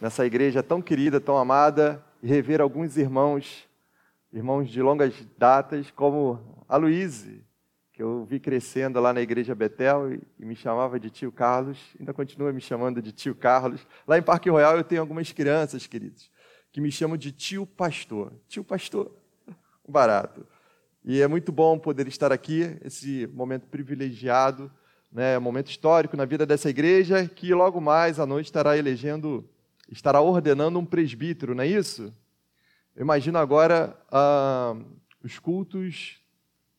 nessa igreja tão querida, tão amada, e rever alguns irmãos, irmãos de longas datas, como a Luíse, que eu vi crescendo lá na igreja Betel e, me chamava de tio Carlos, ainda continua me chamando de tio Carlos. Lá em Parque Royal eu tenho algumas crianças, queridos, que me chamam de tio pastor. Tio pastor, barato. E é muito bom poder estar aqui, esse momento privilegiado, né, momento histórico na vida dessa igreja, que logo mais à noite estará elegendo, estará ordenando um presbítero, não é isso? Eu imagino agora ah, os cultos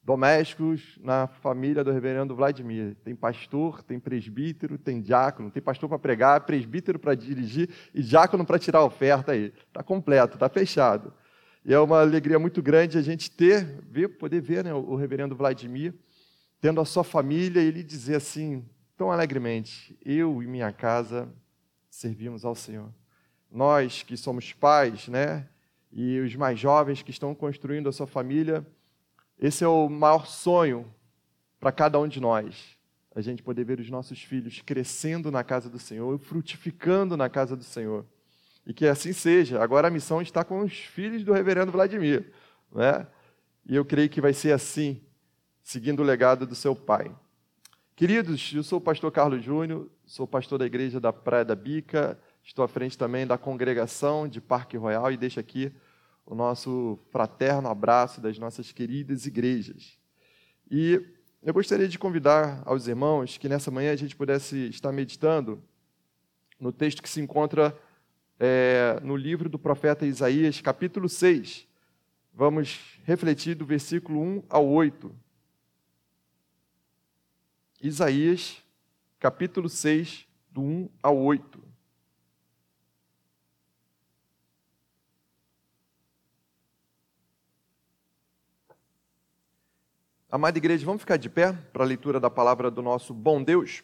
domésticos na família do reverendo Vladimir. Tem pastor, tem presbítero, tem diácono, tem pastor para pregar, presbítero para dirigir e diácono para tirar a oferta aí. Está completo, está fechado. E é uma alegria muito grande a gente ter, ver, poder ver né, o reverendo Vladimir tendo a sua família e ele dizer assim, tão alegremente: Eu e minha casa servimos ao Senhor. Nós que somos pais, né? E os mais jovens que estão construindo a sua família, esse é o maior sonho para cada um de nós. A gente poder ver os nossos filhos crescendo na casa do Senhor, frutificando na casa do Senhor. E que assim seja. Agora a missão está com os filhos do reverendo Vladimir. Né? E eu creio que vai ser assim seguindo o legado do seu pai. Queridos, eu sou o pastor Carlos Júnior, sou pastor da igreja da Praia da Bica, estou à frente também da congregação de Parque Royal e deixo aqui o nosso fraterno abraço das nossas queridas igrejas. E eu gostaria de convidar aos irmãos que nessa manhã a gente pudesse estar meditando no texto que se encontra é, no livro do profeta Isaías, capítulo 6. Vamos refletir do versículo 1 ao 8. Isaías, capítulo 6, do 1 ao 8. Amada igreja, vamos ficar de pé para a leitura da palavra do nosso bom Deus?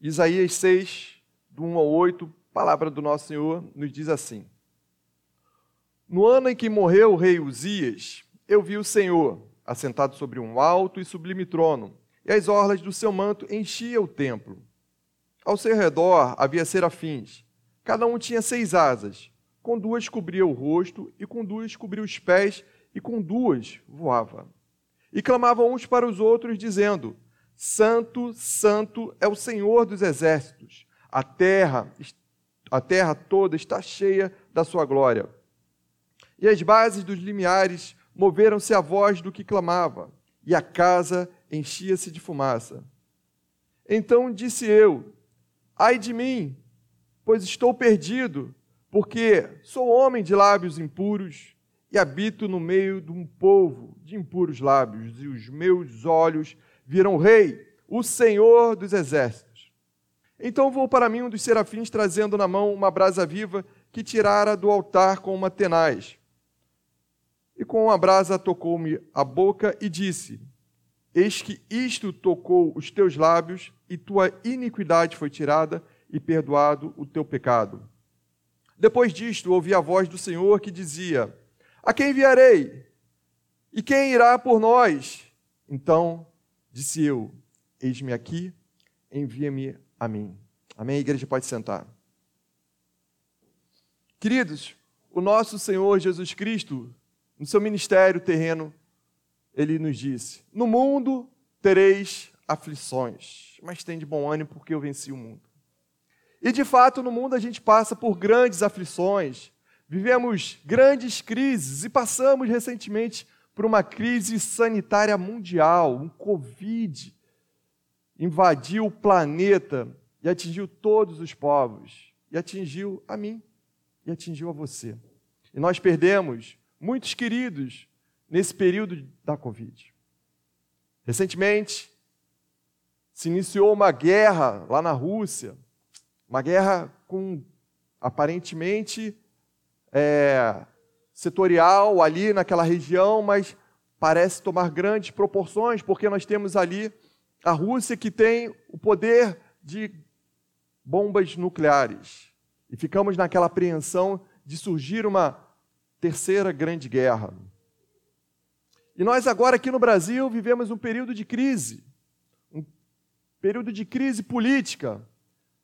Isaías 6, do 1 ao 8, palavra do nosso Senhor, nos diz assim: No ano em que morreu o rei Uzias, eu vi o Senhor assentado sobre um alto e sublime trono, e as orlas do seu manto enchiam o templo. Ao seu redor havia serafins. Cada um tinha seis asas. Com duas cobria o rosto, e com duas cobria os pés, e com duas voava. E clamavam uns para os outros, dizendo: Santo, Santo é o Senhor dos exércitos. A terra, a terra toda está cheia da sua glória. E as bases dos limiares moveram-se a voz do que clamava, e a casa enchia-se de fumaça. Então disse eu: Ai de mim, pois estou perdido, porque sou homem de lábios impuros e habito no meio de um povo de impuros lábios, e os meus olhos viram o Rei, o Senhor dos exércitos. Então vou para mim um dos serafins trazendo na mão uma brasa viva que tirara do altar com uma tenaz e com a brasa tocou-me a boca e disse: Eis que isto tocou os teus lábios, e tua iniquidade foi tirada, e perdoado o teu pecado. Depois disto, ouvi a voz do Senhor que dizia: A quem enviarei? E quem irá por nós? Então disse eu: Eis-me aqui, envia-me a mim. Amém? A igreja pode sentar. Queridos, o nosso Senhor Jesus Cristo no seu ministério terreno, ele nos disse: No mundo tereis aflições, mas tem de bom ânimo porque eu venci o mundo. E de fato, no mundo a gente passa por grandes aflições, vivemos grandes crises e passamos recentemente por uma crise sanitária mundial, um Covid. Invadiu o planeta e atingiu todos os povos, e atingiu a mim, e atingiu a você. E nós perdemos muitos queridos nesse período da Covid. Recentemente, se iniciou uma guerra lá na Rússia, uma guerra com aparentemente é, setorial ali naquela região, mas parece tomar grandes proporções, porque nós temos ali a Rússia que tem o poder de bombas nucleares. E ficamos naquela apreensão de surgir uma Terceira Grande Guerra. E nós agora aqui no Brasil vivemos um período de crise, um período de crise política,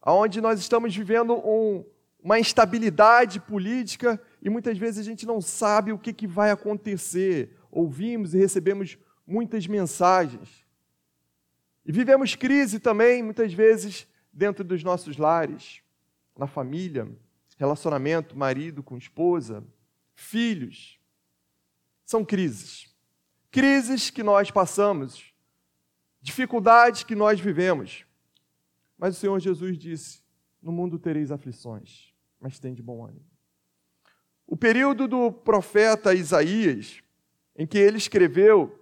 onde nós estamos vivendo um, uma instabilidade política e muitas vezes a gente não sabe o que, que vai acontecer. Ouvimos e recebemos muitas mensagens. E vivemos crise também, muitas vezes, dentro dos nossos lares, na família, relacionamento, marido com esposa, filhos. São crises. Crises que nós passamos, dificuldades que nós vivemos. Mas o Senhor Jesus disse: No mundo tereis aflições, mas tem de bom ânimo. O período do profeta Isaías, em que ele escreveu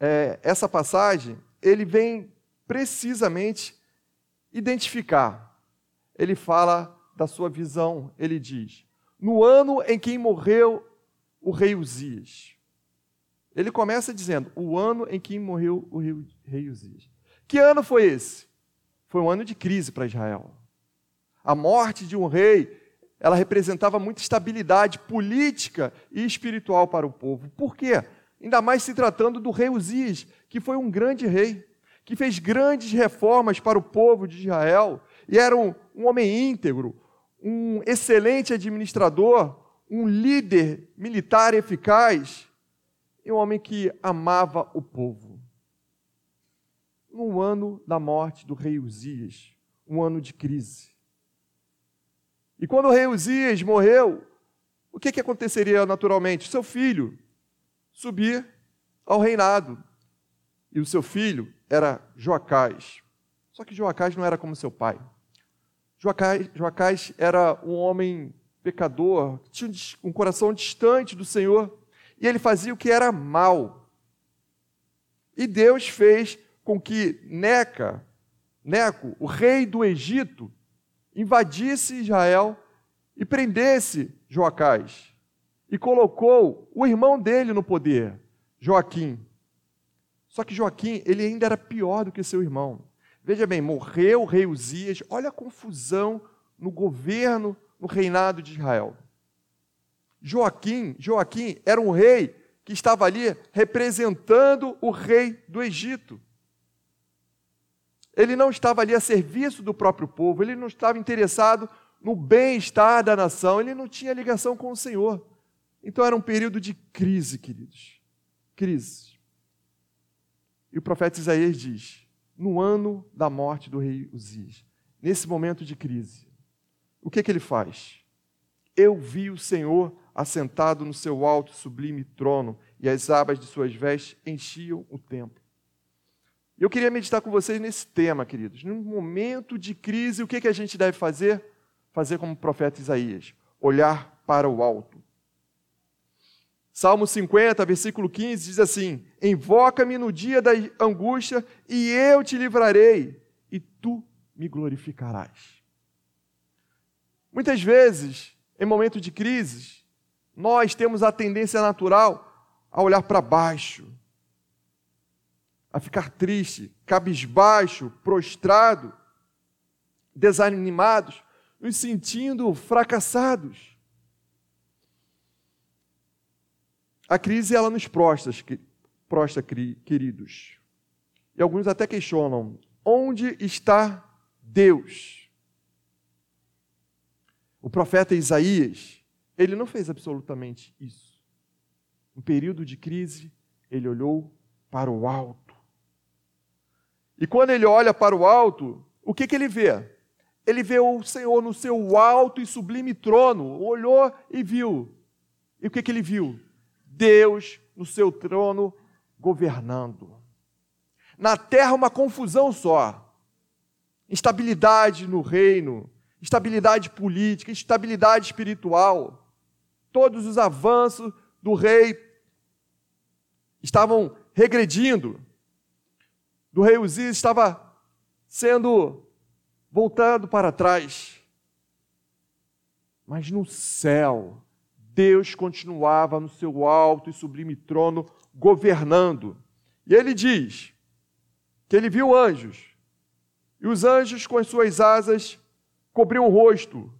é, essa passagem, ele vem precisamente identificar. Ele fala da sua visão, ele diz: No ano em que morreu o rei Uzias. Ele começa dizendo: O ano em que morreu o rei Uzias. Que ano foi esse? Foi um ano de crise para Israel. A morte de um rei, ela representava muita estabilidade política e espiritual para o povo. Por quê? Ainda mais se tratando do rei Uzias, que foi um grande rei, que fez grandes reformas para o povo de Israel, e era um, um homem íntegro, um excelente administrador, um líder militar eficaz, e um homem que amava o povo no ano da morte do rei Uzias, um ano de crise. E quando o rei Uzias morreu, o que, que aconteceria naturalmente? Seu filho subir ao reinado. E o seu filho era Joacás. Só que Joacás não era como seu pai. Joacás, Joacás era um homem pecador, tinha um coração distante do Senhor, e ele fazia o que era mal. E Deus fez com que Neca, Neco, o rei do Egito, invadisse Israel e prendesse Joacás. E colocou o irmão dele no poder, Joaquim. Só que Joaquim, ele ainda era pior do que seu irmão. Veja bem, morreu o rei Uzias, olha a confusão no governo, no reinado de Israel. Joaquim, Joaquim era um rei que estava ali representando o rei do Egito. Ele não estava ali a serviço do próprio povo, ele não estava interessado no bem-estar da nação, ele não tinha ligação com o Senhor. Então era um período de crise, queridos. Crise. E o profeta Isaías diz: no ano da morte do rei Uzias, nesse momento de crise, o que, que ele faz? Eu vi o Senhor assentado no seu alto sublime trono, e as abas de suas vestes enchiam o templo. Eu queria meditar com vocês nesse tema, queridos. Num momento de crise, o que, que a gente deve fazer? Fazer como o profeta Isaías: olhar para o alto. Salmo 50, versículo 15 diz assim: Invoca-me no dia da angústia, e eu te livrarei, e tu me glorificarás. Muitas vezes, em momento de crise, nós temos a tendência natural a olhar para baixo, a ficar triste, cabisbaixo, prostrado, desanimados, nos sentindo fracassados. A crise ela nos prostra, prostra, queridos. E alguns até questionam: onde está Deus? O profeta Isaías, ele não fez absolutamente isso. No período de crise, ele olhou para o alto e quando ele olha para o alto, o que, que ele vê? Ele vê o Senhor no seu alto e sublime trono, olhou e viu. E o que, que ele viu? Deus no seu trono governando. Na terra, uma confusão só. Instabilidade no reino, instabilidade política, instabilidade espiritual. Todos os avanços do rei estavam regredindo do rei Uzias estava sendo voltado para trás. Mas no céu, Deus continuava no seu alto e sublime trono, governando. E ele diz que ele viu anjos, e os anjos com as suas asas cobriam o rosto,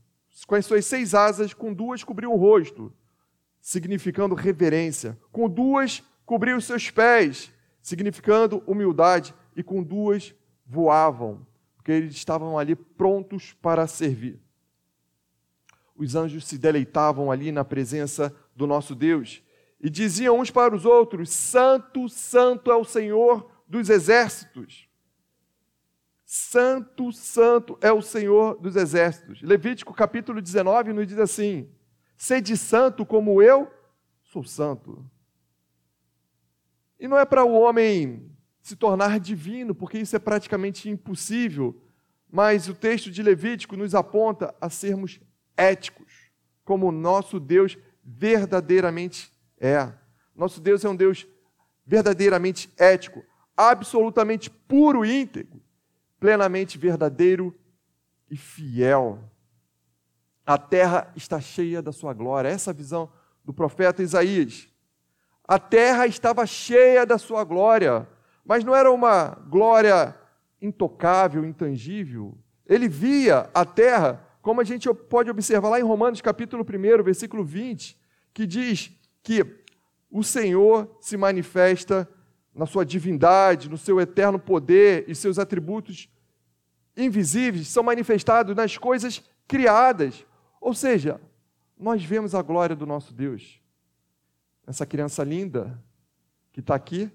com as suas seis asas, com duas cobriam o rosto, significando reverência, com duas cobriam os seus pés, significando humildade, e com duas voavam. porque eles estavam ali prontos para servir. Os anjos se deleitavam ali na presença do nosso Deus e diziam uns para os outros: Santo, Santo é o Senhor dos exércitos. Santo, Santo é o Senhor dos exércitos. Levítico capítulo 19 nos diz assim: Sede santo como eu sou santo. E não é para o homem se tornar divino, porque isso é praticamente impossível, mas o texto de Levítico nos aponta a sermos éticos, como o nosso Deus verdadeiramente é. Nosso Deus é um Deus verdadeiramente ético, absolutamente puro e íntegro, plenamente verdadeiro e fiel. A terra está cheia da sua glória. Essa é visão do profeta Isaías. A terra estava cheia da sua glória, mas não era uma glória intocável, intangível. Ele via a terra, como a gente pode observar lá em Romanos capítulo 1, versículo 20, que diz que o Senhor se manifesta na sua divindade, no seu eterno poder e seus atributos invisíveis são manifestados nas coisas criadas. Ou seja, nós vemos a glória do nosso Deus. Essa criança linda que está aqui,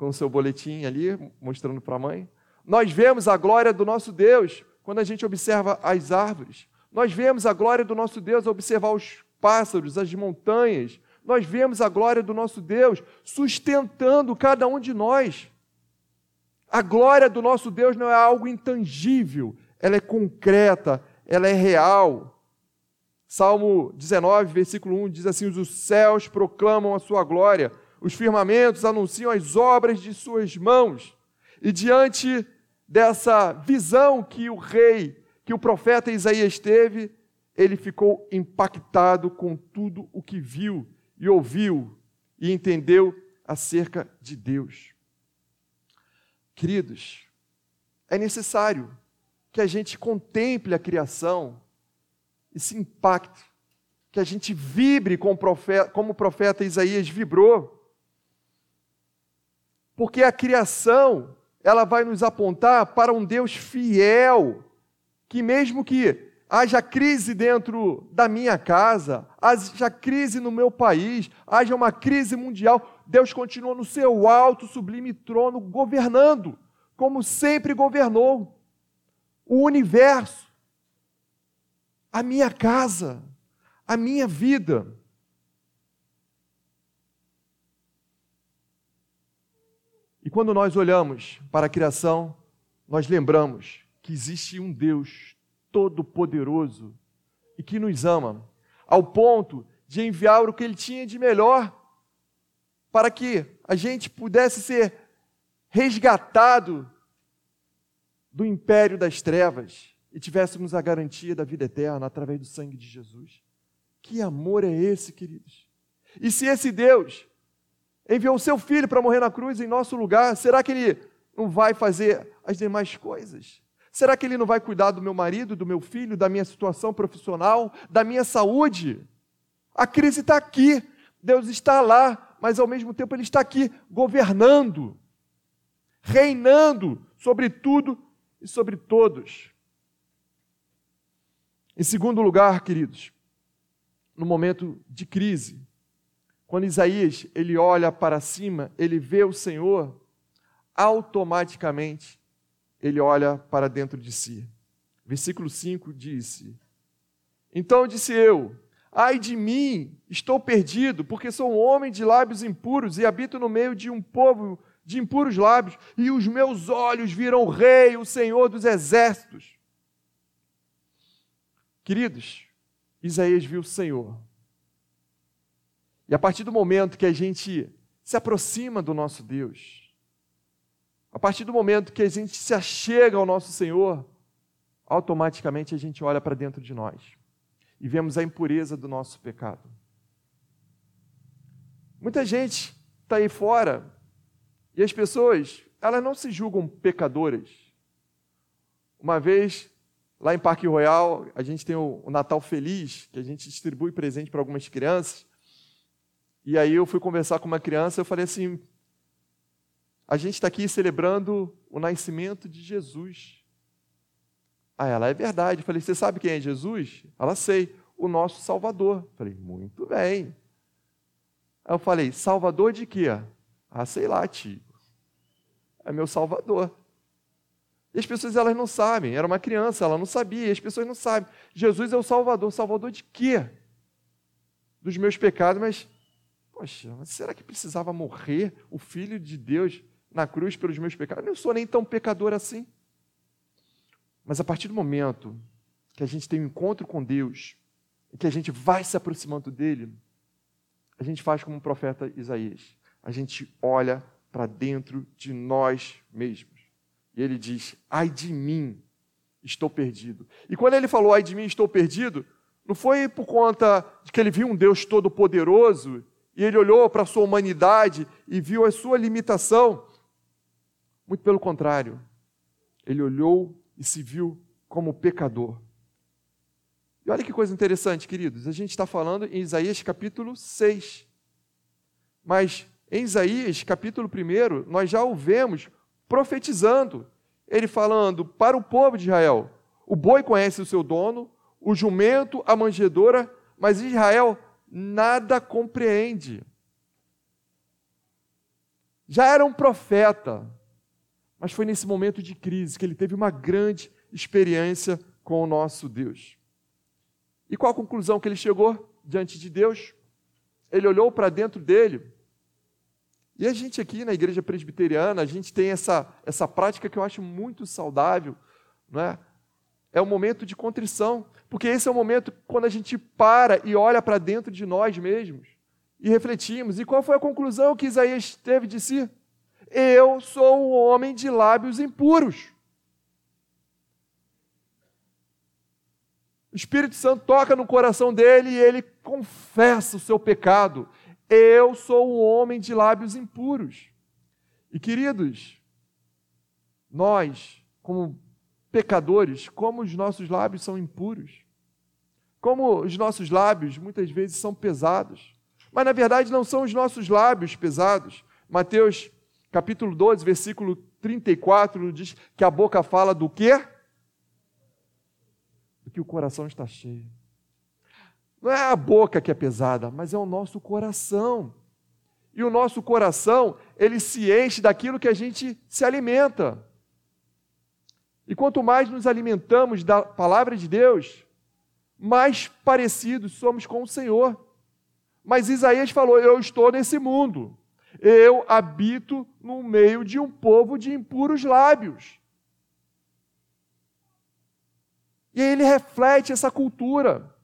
com o seu boletim ali, mostrando para a mãe. Nós vemos a glória do nosso Deus quando a gente observa as árvores. Nós vemos a glória do nosso Deus ao observar os pássaros, as montanhas. Nós vemos a glória do nosso Deus sustentando cada um de nós. A glória do nosso Deus não é algo intangível, ela é concreta, ela é real. Salmo 19, versículo 1 diz assim: Os céus proclamam a sua glória, os firmamentos anunciam as obras de suas mãos. E diante dessa visão que o rei, que o profeta Isaías teve, ele ficou impactado com tudo o que viu e ouviu e entendeu acerca de Deus. Queridos, é necessário que a gente contemple a criação e se impacte, que a gente vibre com o profeta, como o profeta Isaías vibrou. Porque a criação, ela vai nos apontar para um Deus fiel, que mesmo que haja crise dentro da minha casa, haja crise no meu país, haja uma crise mundial, Deus continua no seu alto, sublime trono, governando, como sempre governou. O universo, a minha casa, a minha vida. E quando nós olhamos para a criação, nós lembramos que existe um Deus todo-poderoso e que nos ama, ao ponto de enviar o que ele tinha de melhor para que a gente pudesse ser resgatado do império das trevas e tivéssemos a garantia da vida eterna através do sangue de Jesus. Que amor é esse, queridos? E se esse Deus enviou o seu filho para morrer na cruz em nosso lugar, será que ele não vai fazer as demais coisas? Será que ele não vai cuidar do meu marido, do meu filho, da minha situação profissional, da minha saúde? A crise está aqui, Deus está lá, mas ao mesmo tempo Ele está aqui governando, reinando sobre tudo e sobre todos. Em segundo lugar, queridos, no momento de crise, quando Isaías ele olha para cima, ele vê o Senhor, automaticamente ele olha para dentro de si. Versículo 5 disse: Então disse eu: Ai de mim, estou perdido, porque sou um homem de lábios impuros e habito no meio de um povo de impuros lábios, e os meus olhos viram o Rei, o Senhor dos exércitos. Queridos, Isaías viu o Senhor. E a partir do momento que a gente se aproxima do nosso Deus, a partir do momento que a gente se achega ao nosso Senhor, automaticamente a gente olha para dentro de nós e vemos a impureza do nosso pecado. Muita gente está aí fora e as pessoas, elas não se julgam pecadoras. Uma vez, lá em Parque Royal, a gente tem o, Natal Feliz, que a gente distribui presente para algumas crianças. E aí eu fui conversar com uma criança, eu falei assim: a gente está aqui celebrando o nascimento de Jesus. Ah, ela é verdade. Eu falei, você sabe quem é Jesus? Ela sei, o nosso Salvador. Eu falei, muito bem. Aí eu falei, Salvador de quê? Ah, sei lá, tio. É meu Salvador. E as pessoas elas não sabem. Era uma criança, ela não sabia. E as pessoas não sabem. Jesus é o Salvador. Salvador de quê? Dos meus pecados, mas poxa, mas será que precisava morrer o Filho de Deus na cruz pelos meus pecados? Eu não sou nem tão pecador assim. Mas a partir do momento que a gente tem um encontro com Deus, e que a gente vai se aproximando dele, a gente faz como o profeta Isaías. A gente olha para dentro de nós mesmos. E ele diz: Ai de mim, estou perdido. E quando ele falou, Ai de mim, estou perdido, não foi por conta de que ele viu um Deus todo-poderoso e ele olhou para a sua humanidade e viu a sua limitação. Muito pelo contrário, ele olhou e se viu como pecador. E olha que coisa interessante, queridos. A gente está falando em Isaías capítulo 6. Mas em Isaías capítulo 1, nós já o vemos profetizando. Ele falando para o povo de Israel: o boi conhece o seu dono, o jumento, a manjedora, mas Israel nada compreende. Já era um profeta, mas foi nesse momento de crise que ele teve uma grande experiência com o nosso Deus. E qual a conclusão que ele chegou diante de Deus? Ele olhou para dentro dele. E a gente aqui na igreja presbiteriana, a gente tem essa, essa prática que eu acho muito saudável, não é? É o momento de contrição, porque esse é o momento quando a gente para e olha para dentro de nós mesmos e refletimos. E qual foi a conclusão que Isaías teve de si? Eu sou um homem de lábios impuros. O Espírito Santo toca no coração dele e ele confessa o seu pecado. Eu sou um homem de lábios impuros. E queridos, nós, como pecadores, como os nossos lábios são impuros. Como os nossos lábios muitas vezes são pesados. Mas na verdade não são os nossos lábios pesados. Mateus capítulo 12, versículo 34 diz que a boca fala do quê? Do que o coração está cheio. Não é a boca que é pesada, mas é o nosso coração. E o nosso coração, ele se enche daquilo que a gente se alimenta. E quanto mais nos alimentamos da palavra de Deus, mais parecidos somos com o Senhor. Mas Isaías falou: Eu estou nesse mundo, eu habito no meio de um povo de impuros lábios. E ele reflete essa cultura.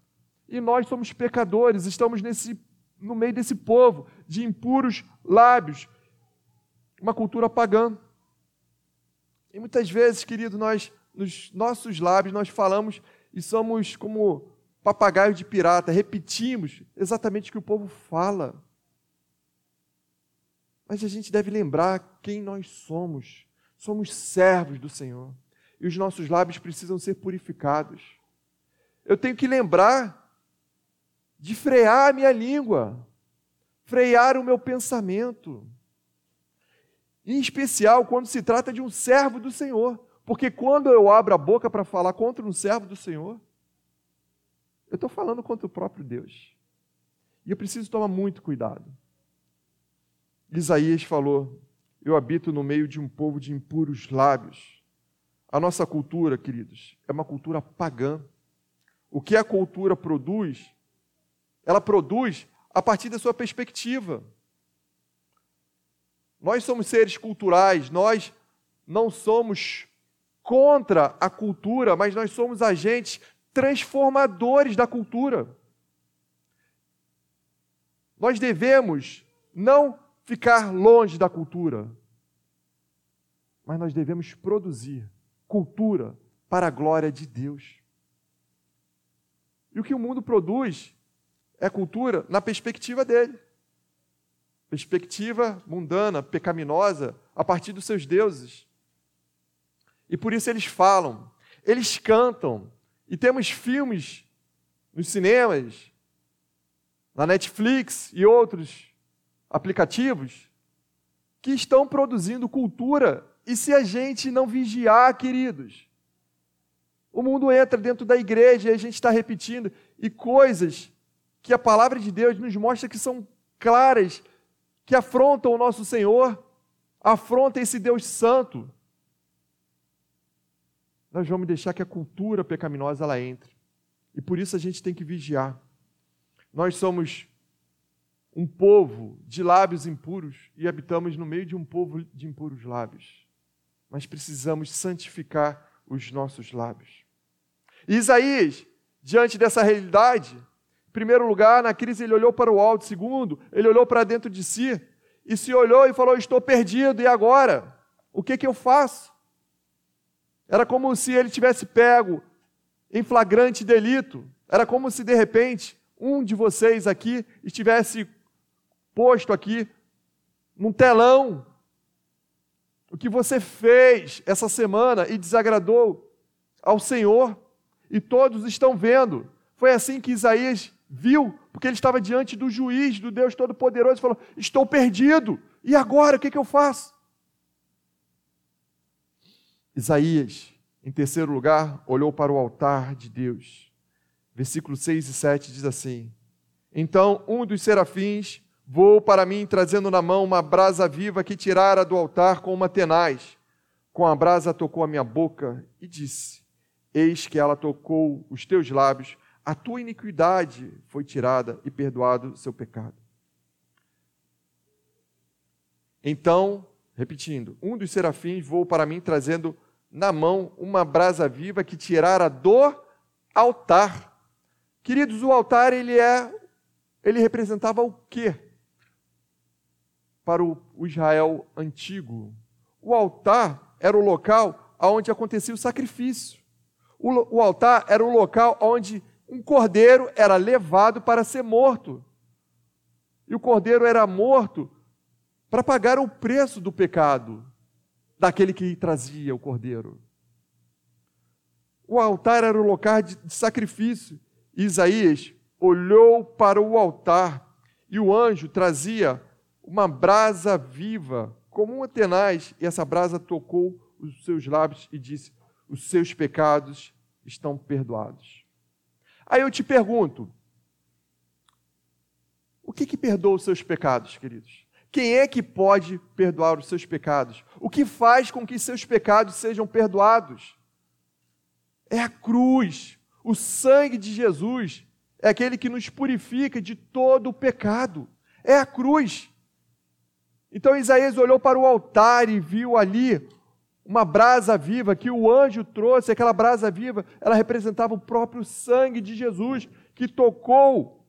E nós somos pecadores, estamos nesse, no meio desse povo de impuros lábios, uma cultura pagã. E muitas vezes, querido, nós, nos nossos lábios, nós falamos e somos como papagaios de pirata, repetimos exatamente o que o povo fala. Mas a gente deve lembrar quem nós somos. Somos servos do Senhor. E os nossos lábios precisam ser purificados. Eu tenho que lembrar de frear a minha língua, frear o meu pensamento. Em especial quando se trata de um servo do Senhor. Porque quando eu abro a boca para falar contra um servo do Senhor, eu estou falando contra o próprio Deus. E eu preciso tomar muito cuidado. Isaías falou: Eu habito no meio de um povo de impuros lábios. A nossa cultura, queridos, é uma cultura pagã. O que a cultura produz, ela produz a partir da sua perspectiva. Nós somos seres culturais, nós não somos contra a cultura, mas nós somos agentes transformadores da cultura. Nós devemos não ficar longe da cultura, mas nós devemos produzir cultura para a glória de Deus. E o que o mundo produz é cultura na perspectiva dele perspectiva mundana, pecaminosa, a partir dos seus deuses. E por isso eles falam, eles cantam, e temos filmes nos cinemas, na Netflix e outros aplicativos que estão produzindo cultura. E se a gente não vigiar, queridos, O mundo entra dentro da igreja e a gente está repetindo, e coisas que a palavra de Deus nos mostra que são claras, que afrontam o nosso Senhor, afrontam esse Deus Santo. Nós vamos deixar que a cultura pecaminosa ela entre. E por isso a gente tem que vigiar. Nós somos um povo de lábios impuros e habitamos no meio de um povo de impuros lábios. Mas precisamos santificar os nossos lábios. E Isaías, diante dessa realidade, primeiro lugar, na crise ele olhou para o alto, segundo, ele olhou para dentro de si e se olhou e falou: Estou perdido, e agora? O que, que eu faço? Era como se ele tivesse pego em flagrante delito. Era como se de repente um de vocês aqui estivesse posto aqui num telão o que você fez essa semana e desagradou ao Senhor, e todos estão vendo. Foi assim que Isaías viu, porque ele estava diante do juiz, do Deus Todo-Poderoso, e falou: Estou perdido, e agora o que, que eu faço? Isaías, em terceiro lugar, olhou para o altar de Deus. Versículos 6 e 7 diz assim: Então um dos serafins Vou para mim trazendo na mão uma brasa viva que tirara do altar com uma tenaz. Com a brasa tocou a minha boca e disse: Eis que ela tocou os teus lábios, a tua iniquidade foi tirada e perdoado o seu pecado. Então, repetindo, um dos serafins voou para mim trazendo na mão uma brasa viva que tirara do altar. Queridos, o altar ele é ele representava o quê? para o Israel antigo. O altar era o local onde acontecia o sacrifício. O, o altar era o local onde um cordeiro era levado para ser morto. E o cordeiro era morto para pagar o preço do pecado daquele que trazia o cordeiro. O altar era o local de, sacrifício. Isaías olhou para o altar e o anjo trazia uma brasa viva, como um tenaz, e essa brasa tocou os seus lábios e disse: Os seus pecados estão perdoados. Aí eu te pergunto: o que, que perdoa os seus pecados, queridos? Quem é que pode perdoar os seus pecados? O que faz com que seus pecados sejam perdoados? É a cruz. O sangue de Jesus é aquele que nos purifica de todo o pecado. É a cruz. Então Isaías olhou para o altar e viu ali uma brasa viva que o anjo trouxe, aquela brasa viva, ela representava o próprio sangue de Jesus que tocou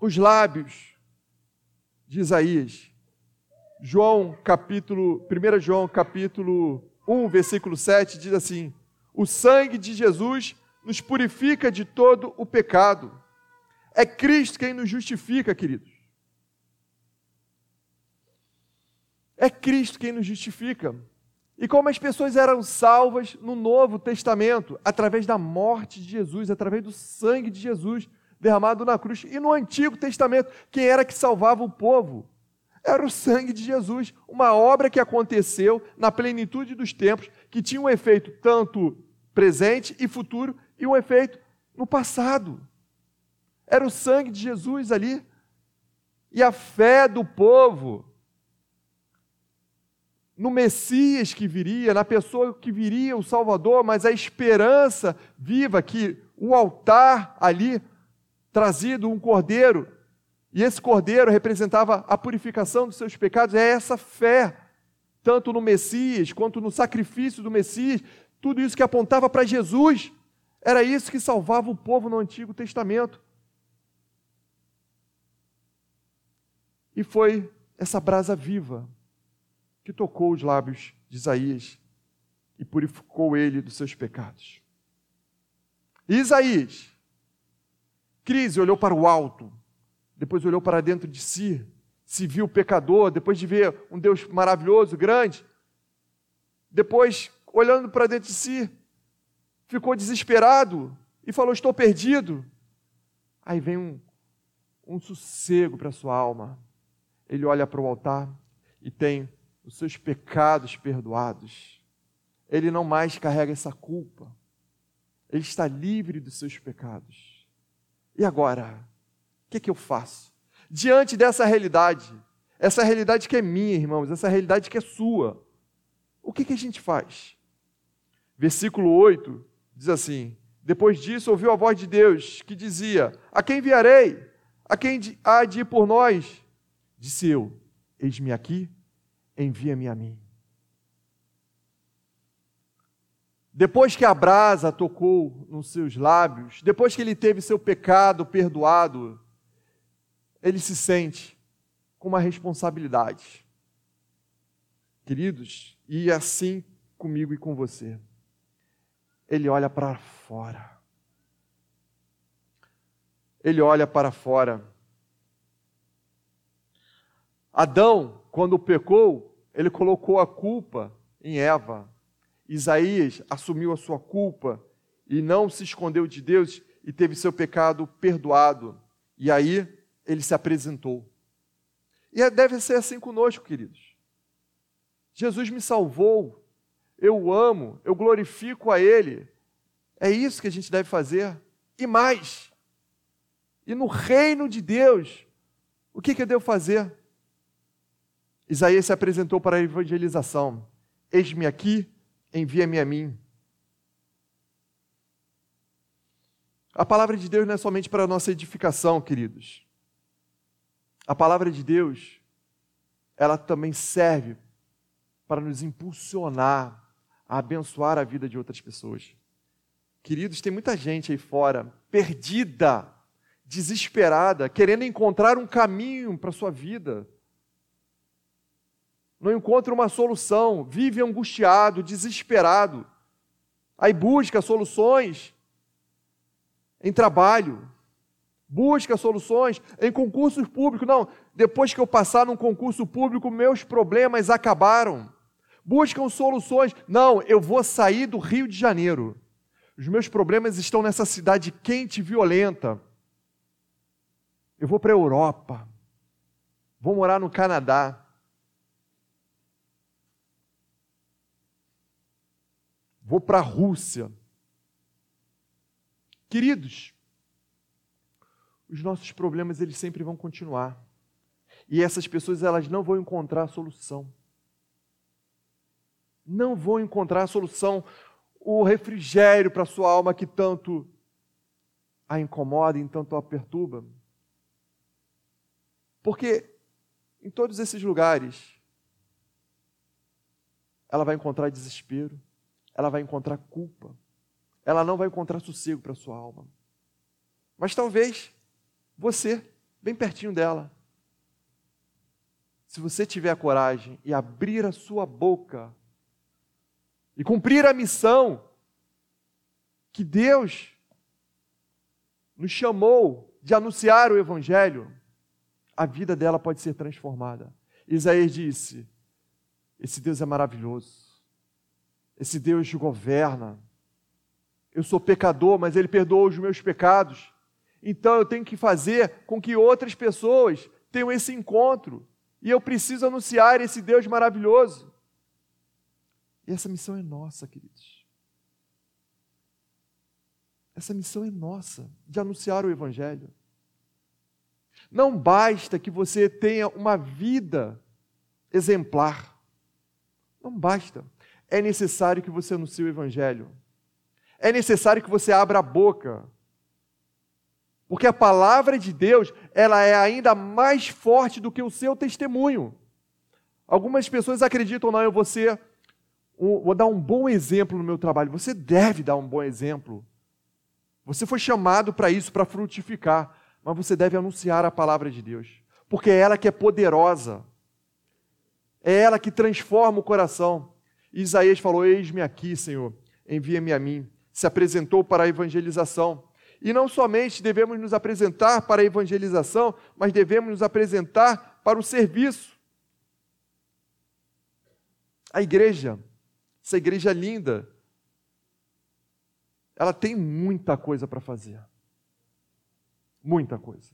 os lábios de Isaías. João capítulo, 1 João capítulo 1, versículo 7 diz assim: O sangue de Jesus nos purifica de todo o pecado. É Cristo quem nos justifica, queridos. É Cristo quem nos justifica. E como as pessoas eram salvas no Novo Testamento, através da morte de Jesus, através do sangue de Jesus derramado na cruz. E no Antigo Testamento, quem era que salvava o povo? Era o sangue de Jesus, uma obra que aconteceu na plenitude dos tempos, que tinha um efeito tanto presente e futuro e um efeito no passado. Era o sangue de Jesus ali. E a fé do povo no Messias que viria, na pessoa que viria, o Salvador, mas a esperança viva que o altar ali trazido um cordeiro, e esse cordeiro representava a purificação dos seus pecados, é essa fé, tanto no Messias quanto no sacrifício do Messias, tudo isso que apontava para Jesus, era isso que salvava o povo no Antigo Testamento. E foi essa brasa viva que tocou os lábios de Isaías e purificou ele dos seus pecados. Isaías, crise, olhou para o alto, depois olhou para dentro de si, se viu pecador, depois de ver um Deus maravilhoso, grande, depois, olhando para dentro de si, ficou desesperado e falou: Estou perdido. Aí vem um, um sossego para sua alma. Ele olha para o altar e tem os seus pecados perdoados. Ele não mais carrega essa culpa. ele está livre dos seus pecados. E agora? O que, é que eu faço? Diante dessa realidade, essa realidade que é minha, irmãos, essa realidade que é sua, o que, que a gente faz? Versículo 8 diz assim: Depois disso ouviu a voz de Deus que dizia: A quem enviarei? A quem há de ir por nós? Disse eu: Eis-me aqui, envia-me a mim. Depois que a brasa tocou nos seus lábios, depois que ele teve seu pecado perdoado, ele se sente com uma responsabilidade. Queridos, e assim comigo e com você. Ele olha para fora. Ele olha para fora. Adão, quando pecou, ele colocou a culpa em Eva. Isaías assumiu a sua culpa e não se escondeu de Deus e teve seu pecado perdoado. E aí ele se apresentou. E é, deve ser assim conosco, queridos. Jesus me salvou, eu o amo, eu glorifico a Ele. É isso que a gente deve fazer. E mais. E no reino de Deus, o que, que eu devo fazer? Isaías se apresentou para a evangelização. Eis-me aqui, envia-me a mim. A palavra de Deus não é somente para a nossa edificação, queridos. A palavra de Deus, ela também serve para nos impulsionar a abençoar a vida de outras pessoas. Queridos, tem muita gente aí fora perdida, desesperada, querendo encontrar um caminho para a sua vida, não encontra uma solução, vive angustiado, desesperado. Aí busca soluções em trabalho, busca soluções em concursos públicos. Não, depois que eu passar num concurso público, meus problemas acabaram. Buscam soluções. Não, eu vou sair do Rio de Janeiro. Os meus problemas estão nessa cidade quente e violenta. Eu vou para a Europa. Vou morar no Canadá. Vou para a Rússia. Queridos, os nossos problemas eles sempre vão continuar. E essas pessoas elas não vão encontrar a solução. Não vão encontrar a solução, o refrigério para sua alma que tanto a incomoda e tanto a perturba. Porque em todos esses lugares ela vai encontrar desespero, ela vai encontrar culpa. Ela não vai encontrar sossego para sua alma. Mas talvez você, bem pertinho dela, se você tiver a coragem e abrir a sua boca e cumprir a missão que Deus nos chamou de anunciar o Evangelho, a vida dela pode ser transformada. Isaías disse: Esse Deus é maravilhoso. Esse Deus governa. Eu sou pecador, mas Ele perdoa os meus pecados. Então eu tenho que fazer com que outras pessoas tenham esse encontro. E eu preciso anunciar esse Deus maravilhoso. E essa missão é nossa, queridos. Essa missão é nossa, de anunciar o Evangelho. Não basta que você tenha uma vida exemplar. Não basta é necessário que você anuncie o Evangelho. É necessário que você abra a boca. Porque a palavra de Deus, ela é ainda mais forte do que o seu testemunho. Algumas pessoas acreditam, não, eu vou ser, vou dar um bom exemplo no meu trabalho. Você deve dar um bom exemplo. Você foi chamado para isso, para frutificar. Mas você deve anunciar a palavra de Deus. Porque é ela que é poderosa. É ela que transforma o coração. Isaías falou: Eis-me aqui, Senhor, envia-me a mim. Se apresentou para a evangelização. E não somente devemos nos apresentar para a evangelização, mas devemos nos apresentar para o serviço. A igreja, essa igreja linda, ela tem muita coisa para fazer. Muita coisa.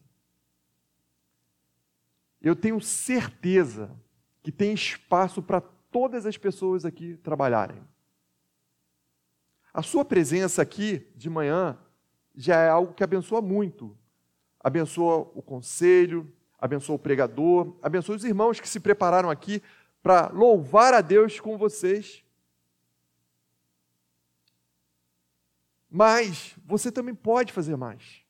Eu tenho certeza que tem espaço para todas as pessoas aqui trabalharem. A sua presença aqui de manhã já é algo que abençoa muito. Abençoa o conselho, abençoa o pregador, abençoa os irmãos que se prepararam aqui para louvar a Deus com vocês. Mas você também pode fazer mais.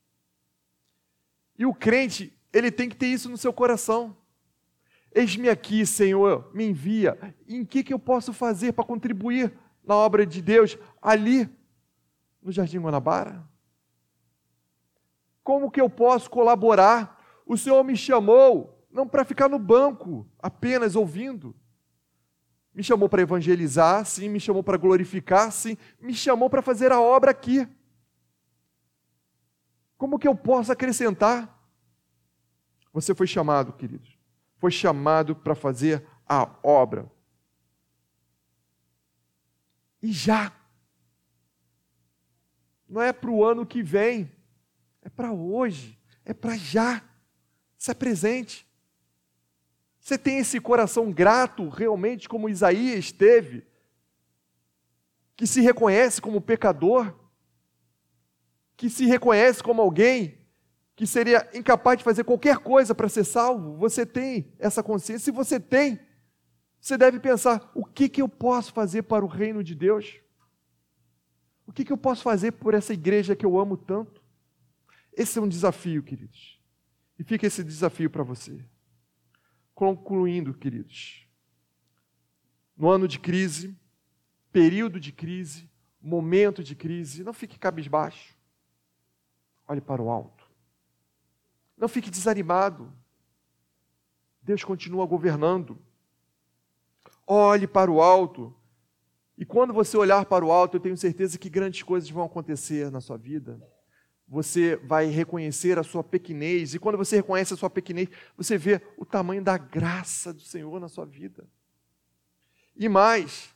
E o crente, ele tem que ter isso no seu coração. Eis-me aqui, Senhor, me envia. Em que, que eu posso fazer para contribuir na obra de Deus ali no Jardim Guanabara? Como que eu posso colaborar? O Senhor me chamou não para ficar no banco apenas ouvindo. Me chamou para evangelizar, sim, me chamou para glorificar, sim, me chamou para fazer a obra aqui. Como que eu posso acrescentar? Você foi chamado, queridos, foi chamado para fazer a obra. E já. Não é para o ano que vem, é para hoje, é para já. Se presente. Você tem esse coração grato realmente, como Isaías teve, que se reconhece como pecador, que se reconhece como alguém que seria incapaz de fazer qualquer coisa para ser salvo? Você tem essa consciência? Se você tem, você deve pensar: o que, que eu posso fazer para o reino de Deus? O que, que eu posso fazer por essa igreja que eu amo tanto? Esse é um desafio, queridos. E fica esse desafio para você. Concluindo, queridos, no ano de crise, período de crise, momento de crise, não fique cabisbaixo. Olhe para o alto. Não fique desanimado. Deus continua governando. Olhe para o alto. E quando você olhar para o alto, eu tenho certeza que grandes coisas vão acontecer na sua vida você vai reconhecer a sua pequenez, e quando você reconhece a sua pequenez, você vê o tamanho da graça do Senhor na sua vida. E mais,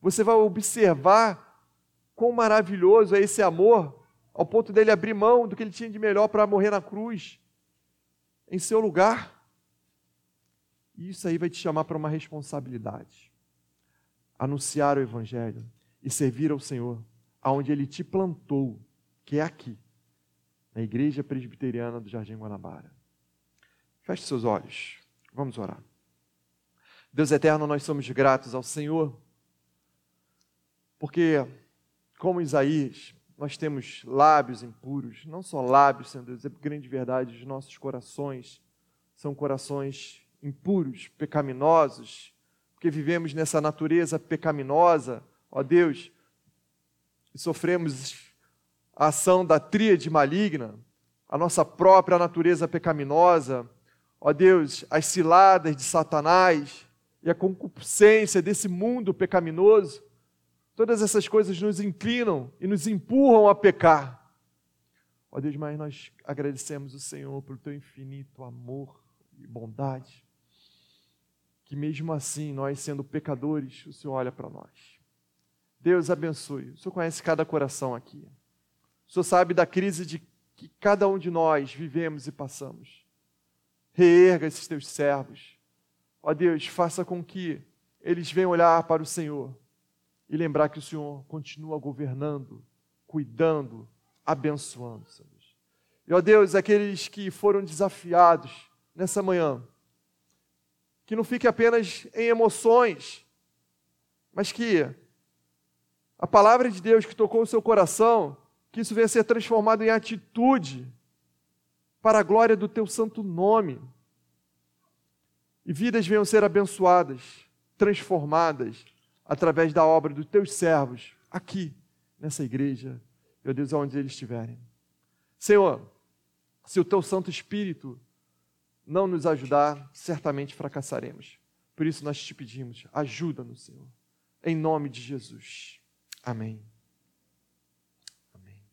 você vai observar quão maravilhoso é esse amor, ao ponto dele abrir mão do que ele tinha de melhor para morrer na cruz, em seu lugar. E isso aí vai te chamar para uma responsabilidade. Anunciar o Evangelho e servir ao Senhor, aonde Ele te plantou que é aqui, na Igreja Presbiteriana do Jardim Guanabara. Feche seus olhos, vamos orar. Deus eterno, nós somos gratos ao Senhor, porque, como Isaías, nós temos lábios impuros, não só lábios, Senhor Deus, é grande verdade, os nossos corações são corações impuros, pecaminosos, porque vivemos nessa natureza pecaminosa, ó Deus, e sofremos a ação da tríade maligna, a nossa própria natureza pecaminosa, ó Deus, as ciladas de Satanás e a concupiscência desse mundo pecaminoso, todas essas coisas nos inclinam e nos empurram a pecar. Ó Deus, mas nós agradecemos o Senhor pelo teu infinito amor e bondade, que mesmo assim, nós sendo pecadores, o Senhor olha para nós. Deus abençoe. O Senhor conhece cada coração aqui. O Senhor sabe da crise de que cada um de nós vivemos e passamos. Reerga esses teus servos. Ó Deus, faça com que eles venham olhar para o Senhor e lembrar que o Senhor continua governando, cuidando, abençoando, Senhor. E ó Deus, aqueles que foram desafiados nessa manhã, que não fique apenas em emoções, mas que a palavra de Deus que tocou o seu coração que isso venha a ser transformado em atitude para a glória do teu santo nome. E vidas venham ser abençoadas, transformadas através da obra dos teus servos aqui nessa igreja, meu Deus, aonde eles estiverem. Senhor, se o teu Santo Espírito não nos ajudar, certamente fracassaremos. Por isso nós te pedimos, ajuda-nos, Senhor. Em nome de Jesus. Amém.